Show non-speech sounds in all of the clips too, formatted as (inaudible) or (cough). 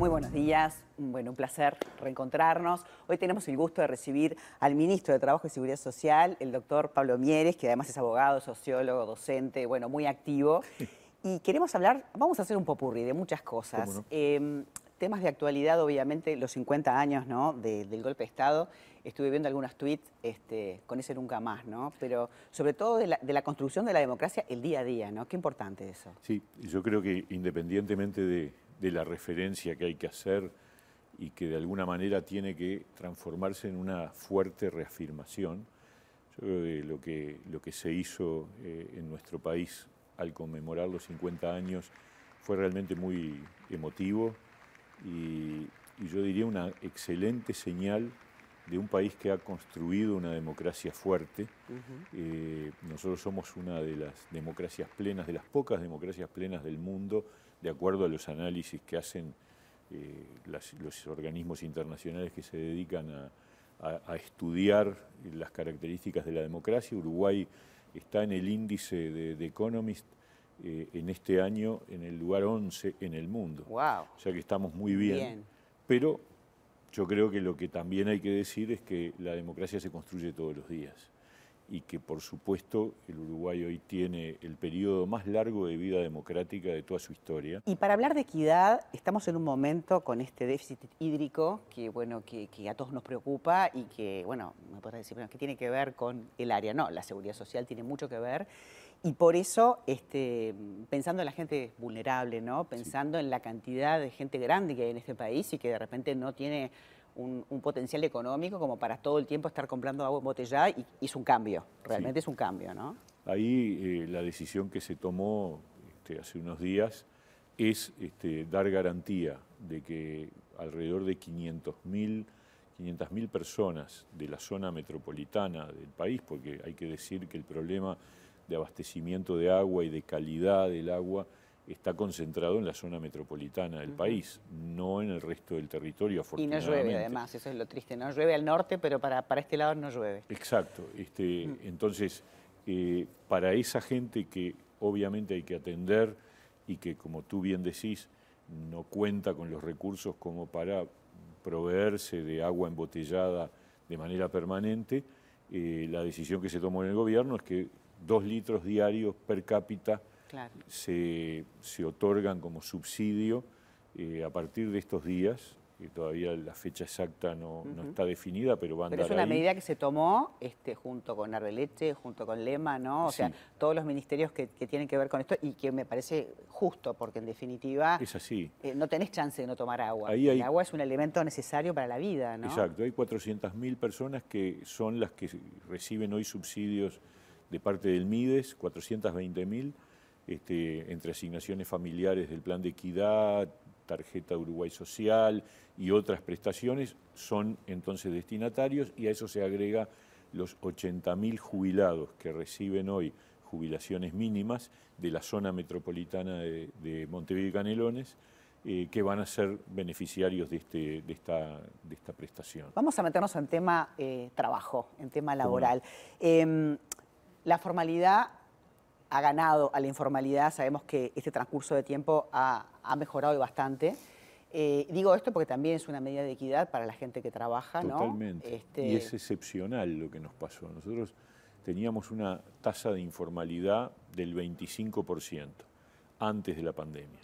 Muy buenos días, bueno, un placer reencontrarnos. Hoy tenemos el gusto de recibir al ministro de Trabajo y Seguridad Social, el doctor Pablo Mieres, que además es abogado, sociólogo, docente, bueno, muy activo. Y queremos hablar, vamos a hacer un popurrí de muchas cosas. Em, temas de actualidad, obviamente, los 50 años ¿no? del golpe de Estado. Estuve viendo algunos tweets este, con ese nunca más, ¿no? Pero sobre todo de la, construcción de la democracia el día a día, ¿no? Qué importante eso. Sí, yo creo que independientemente de, de la referencia que hay que hacer y que de alguna manera tiene que transformarse en una fuerte reafirmación. Yo creo que lo que, lo que se hizo eh, en nuestro país al conmemorar los 50 años fue realmente muy emotivo y, yo diría una excelente señal de un país que ha construido una democracia fuerte. Eh, nosotros somos una de las democracias plenas, de las pocas democracias plenas del mundo, de acuerdo a los análisis que hacen eh, los organismos internacionales que se dedican a, estudiar las características de la democracia. Uruguay está en el índice de, Economist eh, en este año en el lugar 11 en el mundo. Wow. O sea que estamos muy bien. Pero yo creo que lo que también hay que decir es que la democracia se construye todos los días y que por supuesto el Uruguay hoy tiene el periodo más largo de vida democrática de toda su historia. Y para hablar de equidad, estamos en un momento con este déficit hídrico que, bueno, que, a todos nos preocupa y que, bueno, me podrás decir, bueno, ¿qué tiene que ver con el área? No, la seguridad social tiene mucho que ver. Y por eso, este, pensando en la gente vulnerable, ¿no? pensando en la cantidad de gente grande que hay en este país y que de repente no tiene un, potencial económico como para todo el tiempo estar comprando agua embotellada y es un cambio, realmente es un cambio, ¿no? Ahí eh, la decisión que se tomó este, hace unos días es este, dar garantía de que alrededor de 500.000 500.000 personas de la zona metropolitana del país, porque hay que decir que el problema de abastecimiento de agua y de calidad del agua está concentrado en la zona metropolitana del país, no en el resto del territorio, afortunadamente. Y no llueve, además, eso es lo triste. No llueve al norte, pero para, para este lado no llueve. Exacto. Este, Entonces, eh, para esa gente que obviamente hay que atender y que, como tú bien decís, no cuenta con los recursos como para proveerse de agua embotellada de manera permanente, eh, la decisión que se tomó en el gobierno es que dos litros diarios per cápita se, se, otorgan como subsidio eh, a partir de estos días, que todavía la fecha exacta no, no está definida, pero van a Pero es una medida que se tomó este, junto con Arbeleche, junto con Lema, ¿no? O sea, todos los ministerios que, que, tienen que ver con esto y que me parece justo, porque en definitiva... Es así. Eh, no tenés chance de no tomar agua. El agua es un elemento necesario para la vida, ¿no? Exacto. Hay 400.000 personas que son las que reciben hoy subsidios de parte del MIDES, 420.000 este, entre asignaciones familiares del plan de equidad, tarjeta Uruguay Social y otras prestaciones, son entonces destinatarios y a eso se agrega los 80.000 jubilados que reciben hoy jubilaciones mínimas de la zona metropolitana de, Montevideo y Canelones, eh, que van a ser beneficiarios de, este, de, esta, de esta prestación. Vamos a meternos en tema eh, trabajo, en tema laboral. Em, la formalidad ha ganado a la informalidad. Sabemos que este transcurso de tiempo ha, mejorado bastante. Eh, digo esto porque también es una medida de equidad para la gente que trabaja, Totalmente. Este y es excepcional lo que nos pasó. Nosotros teníamos una tasa de informalidad del 25% antes de la pandemia.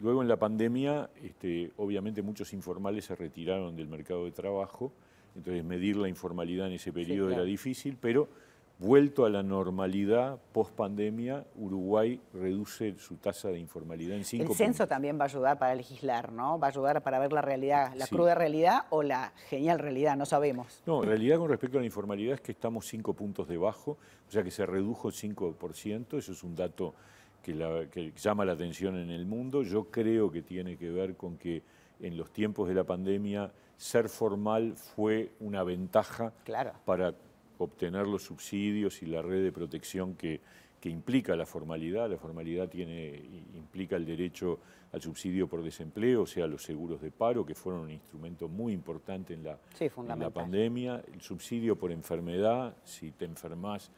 Luego en la pandemia, este, obviamente muchos informales se retiraron del mercado de trabajo, entonces medir la informalidad en ese periodo era difícil, pero Vuelto a la normalidad post pandemia, Uruguay reduce su tasa de informalidad en 5 El censo también va a ayudar para legislar, ¿no? Va a ayudar para ver la realidad, la cruda realidad o la genial realidad, no sabemos. No, en realidad con respecto a la informalidad es que estamos 5 puntos debajo, o sea que se redujo 5%, eso es un dato que, que llama la atención en el mundo. Yo creo que tiene que ver con que en los tiempos de la pandemia ser formal fue una ventaja claro. para obtener los subsidios y la red de protección que, implica la formalidad. La formalidad tiene, implica el derecho al subsidio por desempleo, o sea, los seguros de paro, que fueron un instrumento muy importante en la, la pandemia. El subsidio por enfermedad, si te enfermas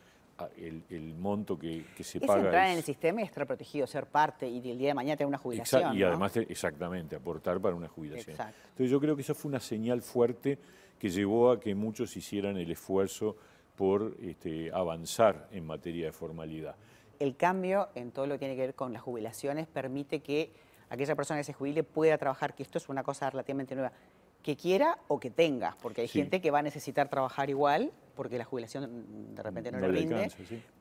el, monto que, se es paga. Entrar en el sistema y estar protegido, ser parte y el día de mañana tener una jubilación. y además, exactamente, aportar para una jubilación. Entonces yo creo que esa fue una señal fuerte que llevó a que muchos hicieran el esfuerzo por este, avanzar en materia de formalidad. El cambio en todo lo que tiene que ver con las jubilaciones permite que aquella persona que se jubile pueda trabajar, que esto es una cosa relativamente nueva, que quiera o que tenga, porque hay gente que va a necesitar trabajar igual, porque la jubilación de repente no, le rinde,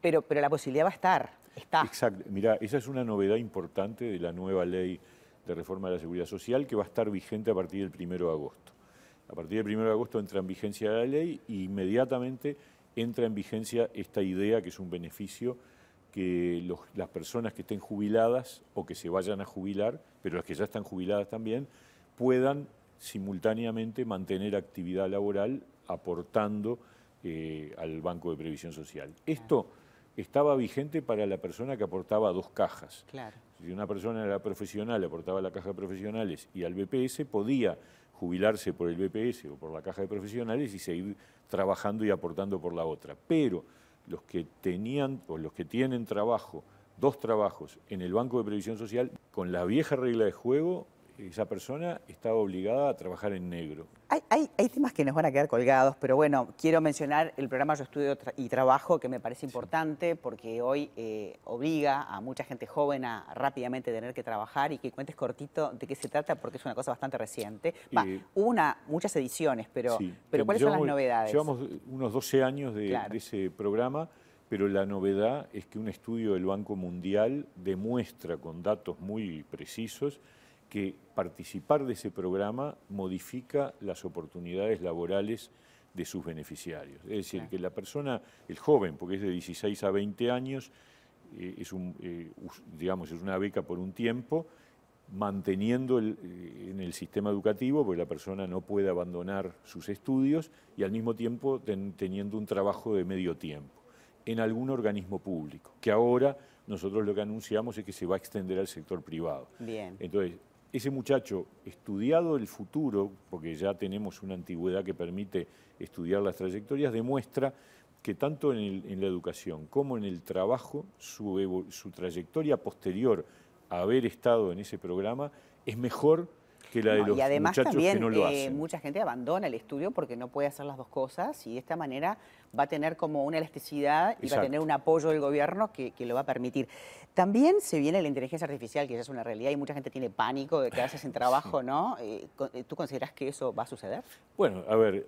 pero, pero la posibilidad va a estar, está. Exacto, mira, esa es una novedad importante de la nueva ley de reforma de la seguridad social que va a estar vigente a partir del 1 de agosto. A partir del 1 de agosto entra en vigencia la ley e inmediatamente entra en vigencia esta idea que es un beneficio que las personas que estén jubiladas o que se vayan a jubilar, pero las que ya están jubiladas también, puedan simultáneamente mantener actividad laboral aportando eh, al Banco de Previsión Social. Esto estaba vigente para la persona que aportaba dos cajas. Claro. Si una persona era profesional, aportaba la caja de profesionales y al BPS, podía jubilarse por el BPS o por la caja de profesionales y seguir trabajando y aportando por la otra. Pero los que tenían o los que tienen trabajo, dos trabajos en el Banco de Previsión Social, con la vieja regla de juego, esa persona estaba obligada a trabajar en negro. Hay, temas que nos van a quedar colgados, pero bueno, quiero mencionar el programa Yo Estudio y Trabajo, que me parece importante porque hoy eh, obliga a mucha gente joven a rápidamente tener que trabajar y que cuentes cortito de qué se trata, porque es una cosa bastante reciente. hubo una, muchas ediciones, pero, pero ¿cuáles son las novedades? Llevamos unos 12 años de ese programa pero la novedad es que un estudio del Banco Mundial demuestra con datos muy precisos que participar de ese programa modifica las oportunidades laborales de sus beneficiarios. Es decir, que la persona, el joven, porque es de 16 a 20 años, eh, es, un, eh, digamos, es una beca por un tiempo, manteniendo eh, en el sistema educativo, porque la persona no puede abandonar sus estudios, y al mismo tiempo teniendo un trabajo de medio tiempo en algún organismo público, que ahora nosotros lo que anunciamos es que se va a extender al sector privado. Bien. Entonces, ese muchacho, estudiado el futuro, porque ya tenemos una antigüedad que permite estudiar las trayectorias, demuestra que tanto en, la educación como en el trabajo, su, trayectoria posterior a haber estado en ese programa es mejor que la de los y además muchachos también, que no lo eh, mucha gente abandona el estudio porque no puede hacer las dos cosas y de esta manera va a tener como una elasticidad y va a tener un apoyo del gobierno que, lo va a permitir. También se viene la inteligencia artificial, que ya es una realidad y mucha gente tiene pánico de quedarse sin (laughs) trabajo, ¿no? Eh, eh, ¿Tú consideras que eso va a suceder? Bueno, a ver,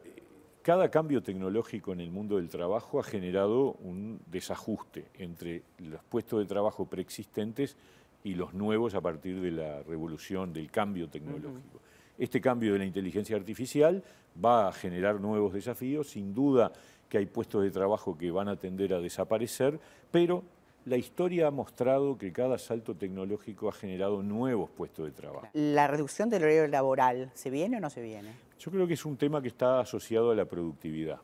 cada cambio tecnológico en el mundo del trabajo ha generado un desajuste entre los puestos de trabajo preexistentes y los nuevos a partir de la revolución, del cambio tecnológico. Este cambio de la inteligencia artificial va a generar nuevos desafíos, sin duda que hay puestos de trabajo que van a tender a desaparecer, pero la historia ha mostrado que cada salto tecnológico ha generado nuevos puestos de trabajo. ¿La reducción del horario laboral se viene o no se viene? Yo creo que es un tema que está asociado a la productividad.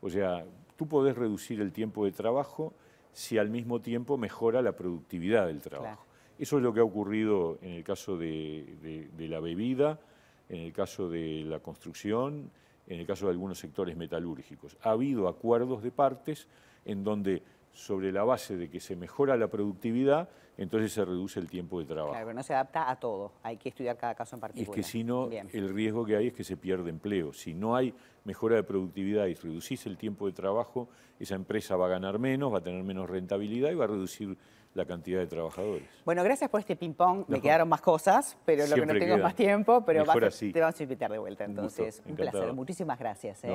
O sea, tú podés reducir el tiempo de trabajo si al mismo tiempo mejora la productividad del trabajo. Eso es lo que ha ocurrido en el caso de, la bebida, en el caso de la construcción, en el caso de algunos sectores metalúrgicos. Ha habido acuerdos de partes en donde sobre la base de que se mejora la productividad, entonces se reduce el tiempo de trabajo. Claro, pero no se adapta a todo, hay que estudiar cada caso en particular. Es que si no, el riesgo que hay es que se pierde empleo. Si no hay mejora de productividad y reducís el tiempo de trabajo, esa empresa va a ganar menos, va a tener menos rentabilidad y va a reducir la cantidad de trabajadores. Bueno, gracias por este ping-pong. Me quedaron más cosas, pero lo que no tengo más tiempo, pero te vamos a invitar de vuelta. Entonces, un, placer. Muchísimas gracias. ¿eh?